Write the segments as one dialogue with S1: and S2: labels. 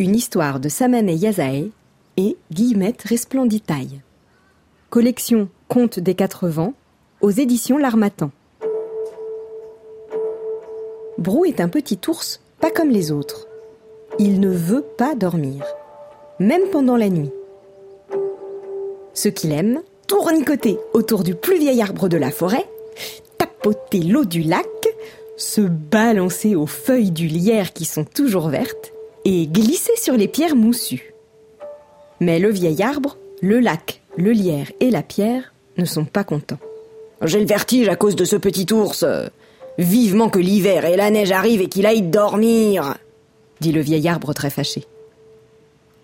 S1: Une histoire de Samane Yazae et Guillemette Resplenditaille. Collection Contes des Quatre Vents aux éditions L'Armatan. Brou est un petit ours pas comme les autres. Il ne veut pas dormir, même pendant la nuit. Ce qu'il aime, tournicoter autour du plus vieil arbre de la forêt, tapoter l'eau du lac, se balancer aux feuilles du lierre qui sont toujours vertes et glisser sur les pierres moussues. Mais le vieil arbre, le lac, le lierre et la pierre ne sont pas contents.
S2: J'ai le vertige à cause de ce petit ours. Vivement que l'hiver et la neige arrivent et qu'il aille dormir,
S1: dit le vieil arbre très fâché.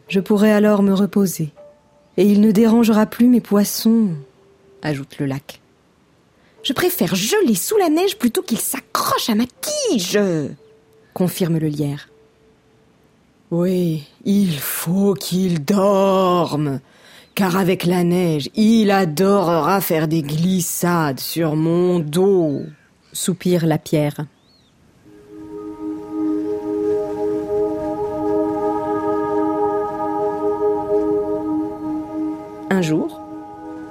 S1: Je pourrai alors me reposer, et il ne dérangera plus mes poissons, ajoute le lac. Je préfère geler sous la neige plutôt qu'il s'accroche à ma tige, confirme le lierre.
S2: Oui, il faut qu'il dorme, car avec la neige, il adorera faire des glissades sur mon dos,
S1: soupire la pierre. Un jour,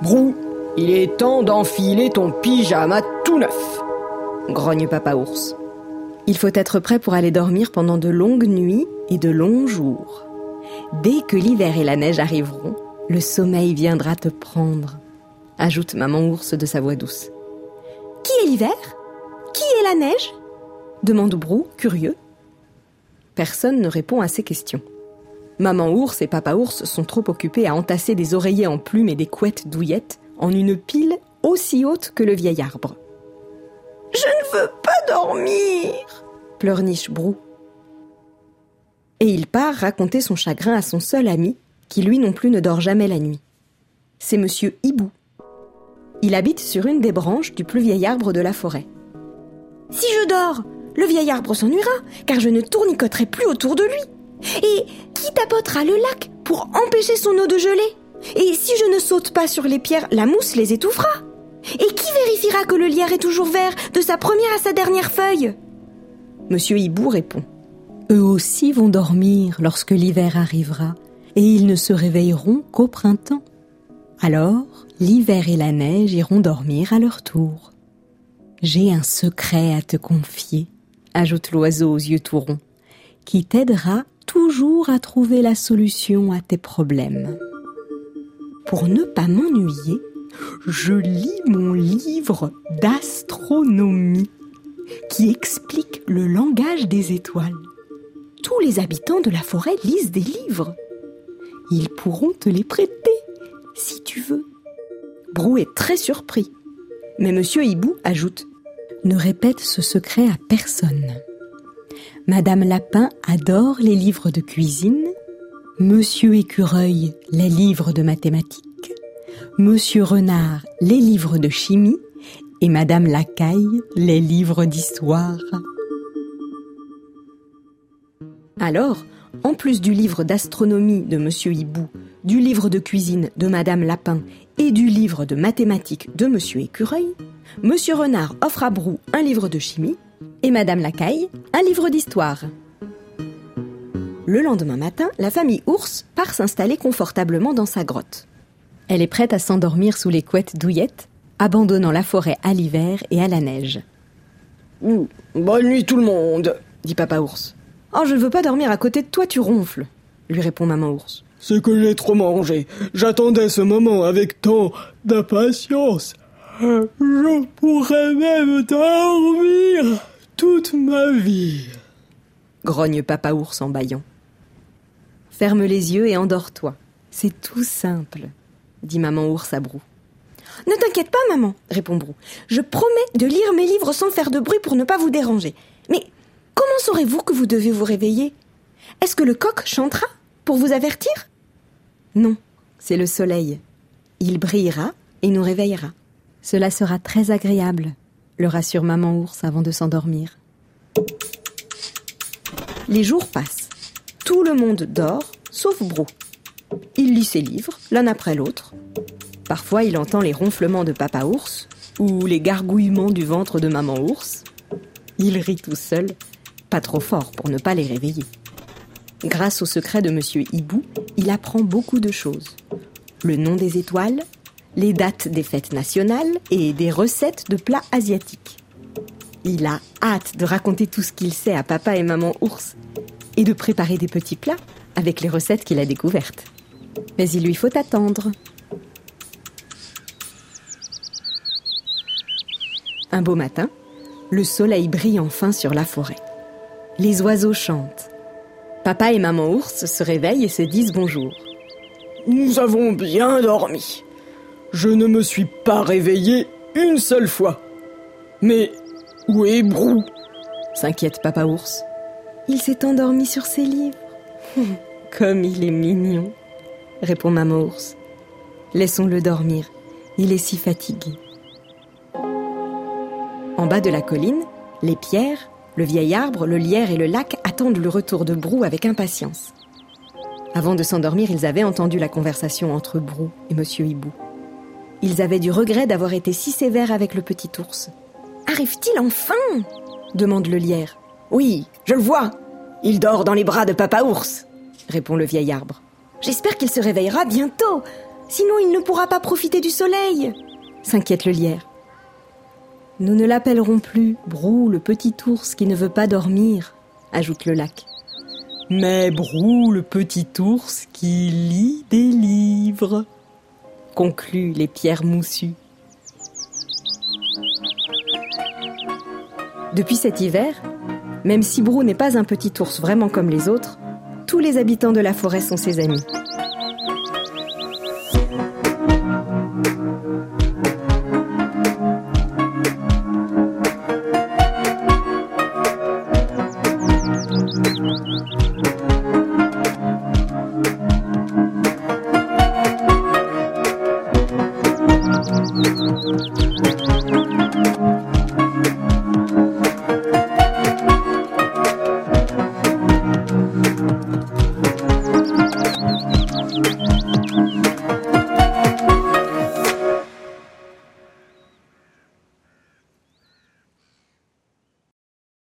S2: Brou, il est temps d'enfiler ton pyjama tout neuf,
S1: grogne Papa Ours. Il faut être prêt pour aller dormir pendant de longues nuits et de longs jours. Dès que l'hiver et la neige arriveront, le sommeil viendra te prendre, ajoute Maman Ours de sa voix douce. Qui est l'hiver? Qui est la neige? demande Brou, curieux. Personne ne répond à ces questions. Maman ours et papa ours sont trop occupés à entasser des oreillers en plumes et des couettes douillettes en une pile aussi haute que le vieil arbre.
S2: Je ne veux pas dormir
S1: pleurniche Brou. Et il part raconter son chagrin à son seul ami, qui lui non plus ne dort jamais la nuit. C'est monsieur Hibou. Il habite sur une des branches du plus vieil arbre de la forêt. Si je dors, le vieil arbre s'ennuiera, car je ne tournicoterai plus autour de lui. Et qui tapotera le lac pour empêcher son eau de geler? Et si je ne saute pas sur les pierres, la mousse les étouffera? Et qui vérifiera que le lierre est toujours vert de sa première à sa dernière feuille? Monsieur Hibou répond. Eux aussi vont dormir lorsque l'hiver arrivera, et ils ne se réveilleront qu'au printemps. Alors, l'hiver et la neige iront dormir à leur tour. J'ai un secret à te confier, ajoute l'oiseau aux yeux tout ronds, qui t'aidera toujours à trouver la solution à tes problèmes. Pour ne pas m'ennuyer, je lis mon livre d'astronomie qui explique le langage des étoiles. Tous les habitants de la forêt lisent des livres. Ils pourront te les prêter si tu veux. Brou est très surpris. Mais monsieur Hibou ajoute Ne répète ce secret à personne. Madame Lapin adore les livres de cuisine, Monsieur Écureuil les livres de mathématiques, Monsieur Renard les livres de chimie et Madame Lacaille les livres d'histoire. Alors, en plus du livre d'astronomie de Monsieur Hibou, du livre de cuisine de Madame Lapin et du livre de mathématiques de Monsieur Écureuil, Monsieur Renard offre à Brou un livre de chimie et Madame Lacaille un livre d'histoire. Le lendemain matin, la famille Ours part s'installer confortablement dans sa grotte. Elle est prête à s'endormir sous les couettes douillettes, abandonnant la forêt à l'hiver et à la neige.
S2: Bonne nuit tout le monde,
S1: dit Papa Ours. Oh, je ne veux pas dormir à côté de toi, tu ronfles, lui répond Maman Ours.
S3: C'est que j'ai trop mangé. J'attendais ce moment avec tant d'impatience. Je pourrais même dormir toute ma vie.
S1: Grogne Papa Ours en bâillant. Ferme les yeux et endors-toi. C'est tout simple, dit Maman Ours à Brou. Ne t'inquiète pas, maman, répond Brou. Je promets de lire mes livres sans faire de bruit pour ne pas vous déranger. Comment saurez-vous que vous devez vous réveiller? Est-ce que le coq chantera pour vous avertir? Non, c'est le soleil. Il brillera et nous réveillera. Cela sera très agréable, le rassure maman ours avant de s'endormir. Les jours passent. Tout le monde dort, sauf Brou. Il lit ses livres, l'un après l'autre. Parfois, il entend les ronflements de papa ours ou les gargouillements du ventre de maman ours. Il rit tout seul, pas trop fort pour ne pas les réveiller. Grâce au secret de Monsieur Hibou, il apprend beaucoup de choses. Le nom des étoiles, les dates des fêtes nationales et des recettes de plats asiatiques. Il a hâte de raconter tout ce qu'il sait à papa et maman ours et de préparer des petits plats avec les recettes qu'il a découvertes. Mais il lui faut attendre. Un beau matin, le soleil brille enfin sur la forêt. Les oiseaux chantent. Papa et maman ours se réveillent et se disent bonjour.
S3: Nous avons bien dormi. Je ne me suis pas réveillé une seule fois. Mais où est Brou?
S1: S'inquiète papa ours. Il s'est endormi sur ses livres. Comme il est mignon, répond maman ours. Laissons-le dormir. Il est si fatigué. En bas de la colline, les pierres, le vieil arbre, le lierre et le lac attendent le retour de Brou avec impatience. Avant de s'endormir, ils avaient entendu la conversation entre Brou et Monsieur Hibou. Ils avaient du regret d'avoir été si sévères avec le petit ours. Arrive-t-il enfin? demande le lierre.
S2: Oui, je le vois. Il dort dans les bras de papa ours, répond le vieil arbre.
S1: J'espère qu'il se réveillera bientôt, sinon il ne pourra pas profiter du soleil, s'inquiète le lierre. Nous ne l'appellerons plus Brou, le petit ours qui ne veut pas dormir, ajoute le lac.
S3: Mais Brou, le petit ours qui lit des livres,
S1: concluent les pierres moussues. Depuis cet hiver, même si Brou n'est pas un petit ours vraiment comme les autres, tous les habitants de la forêt sont ses amis.